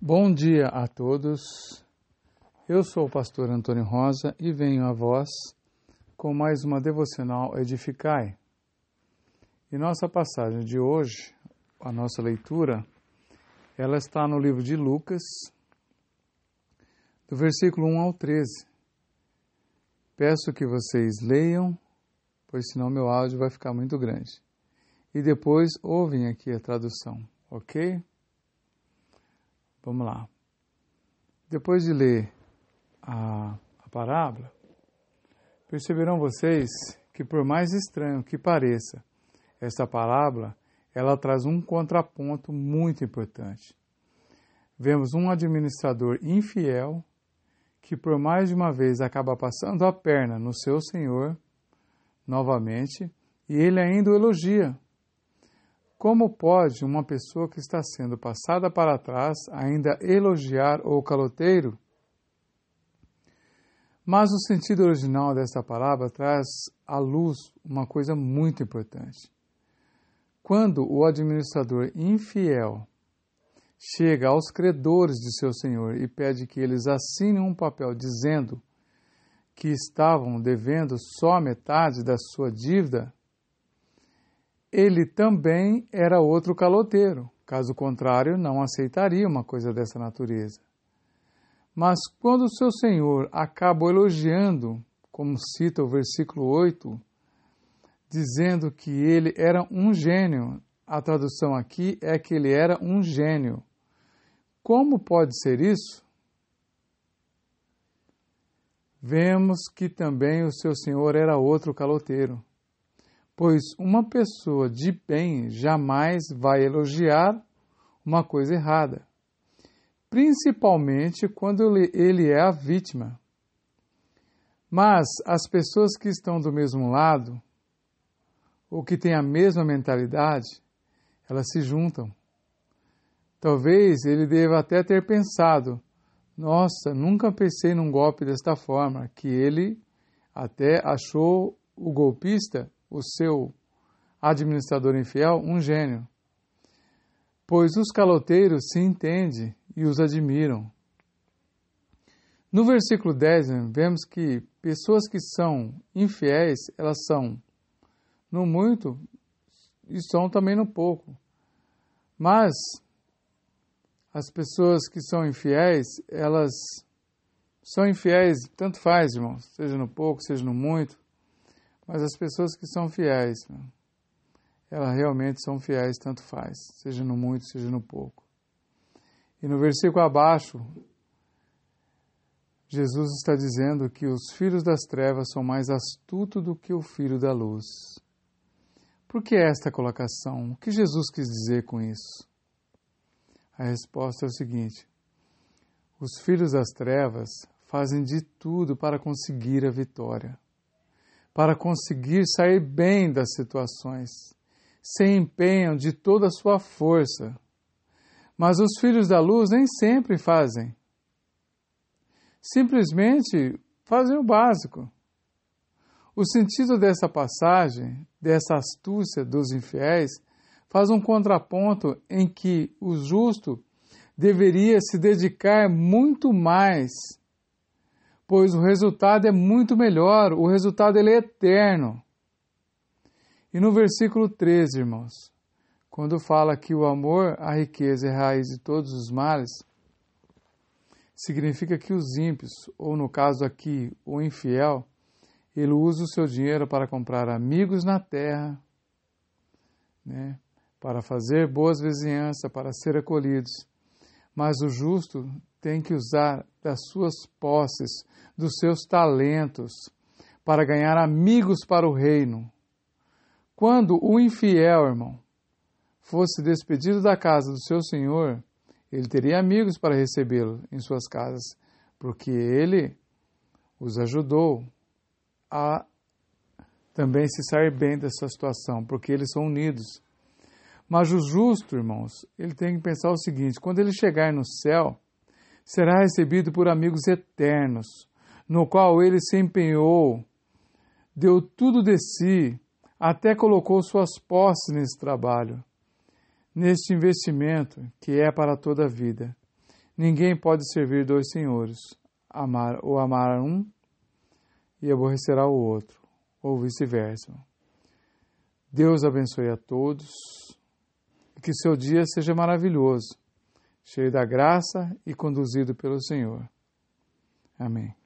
Bom dia a todos. Eu sou o pastor Antônio Rosa e venho a vós com mais uma devocional Edificai. E nossa passagem de hoje, a nossa leitura, ela está no livro de Lucas, do versículo 1 ao 13. Peço que vocês leiam, pois senão meu áudio vai ficar muito grande. E depois ouvem aqui a tradução, ok? Vamos lá. Depois de ler a, a parábola, perceberão vocês que, por mais estranho que pareça, esta parábola ela traz um contraponto muito importante. Vemos um administrador infiel que, por mais de uma vez, acaba passando a perna no seu senhor, novamente, e ele ainda o elogia como pode uma pessoa que está sendo passada para trás ainda elogiar o caloteiro? Mas o sentido original dessa palavra traz à luz uma coisa muito importante. Quando o administrador infiel chega aos credores de seu senhor e pede que eles assinem um papel dizendo que estavam devendo só metade da sua dívida, ele também era outro caloteiro. Caso contrário, não aceitaria uma coisa dessa natureza. Mas quando o seu senhor acaba elogiando, como cita o versículo 8, dizendo que ele era um gênio, a tradução aqui é que ele era um gênio. Como pode ser isso? Vemos que também o seu senhor era outro caloteiro pois uma pessoa de bem jamais vai elogiar uma coisa errada, principalmente quando ele é a vítima. Mas as pessoas que estão do mesmo lado, ou que têm a mesma mentalidade, elas se juntam. Talvez ele deva até ter pensado: nossa, nunca pensei num golpe desta forma, que ele até achou o golpista o seu administrador infiel um gênio, pois os caloteiros se entendem e os admiram. No versículo 10, vemos que pessoas que são infiéis, elas são no muito e são também no pouco. Mas as pessoas que são infiéis, elas são infiéis, tanto faz, irmãos, seja no pouco, seja no muito. Mas as pessoas que são fiéis, né, elas realmente são fiéis, tanto faz, seja no muito, seja no pouco. E no versículo abaixo, Jesus está dizendo que os filhos das trevas são mais astutos do que o filho da luz. Por que esta colocação? O que Jesus quis dizer com isso? A resposta é o seguinte: os filhos das trevas fazem de tudo para conseguir a vitória para conseguir sair bem das situações. Se empenham de toda a sua força. Mas os filhos da luz nem sempre fazem. Simplesmente fazem o básico. O sentido dessa passagem, dessa astúcia dos infiéis, faz um contraponto em que o justo deveria se dedicar muito mais pois o resultado é muito melhor, o resultado ele é eterno. E no versículo 13, irmãos, quando fala que o amor à riqueza é raiz de todos os males, significa que os ímpios, ou no caso aqui, o infiel, ele usa o seu dinheiro para comprar amigos na terra, né, para fazer boas vizinhanças, para ser acolhidos. Mas o justo tem que usar das suas posses, dos seus talentos, para ganhar amigos para o reino. Quando o infiel, irmão, fosse despedido da casa do seu senhor, ele teria amigos para recebê-lo em suas casas, porque ele os ajudou a também se sair bem dessa situação, porque eles são unidos. Mas o justo, irmãos, ele tem que pensar o seguinte: quando ele chegar no céu, será recebido por amigos eternos, no qual ele se empenhou, deu tudo de si, até colocou suas posses nesse trabalho, neste investimento que é para toda a vida. Ninguém pode servir dois senhores, amar ou amar um e aborrecerá o outro, ou vice-versa. Deus abençoe a todos que seu dia seja maravilhoso, cheio da graça e conduzido pelo Senhor. Amém.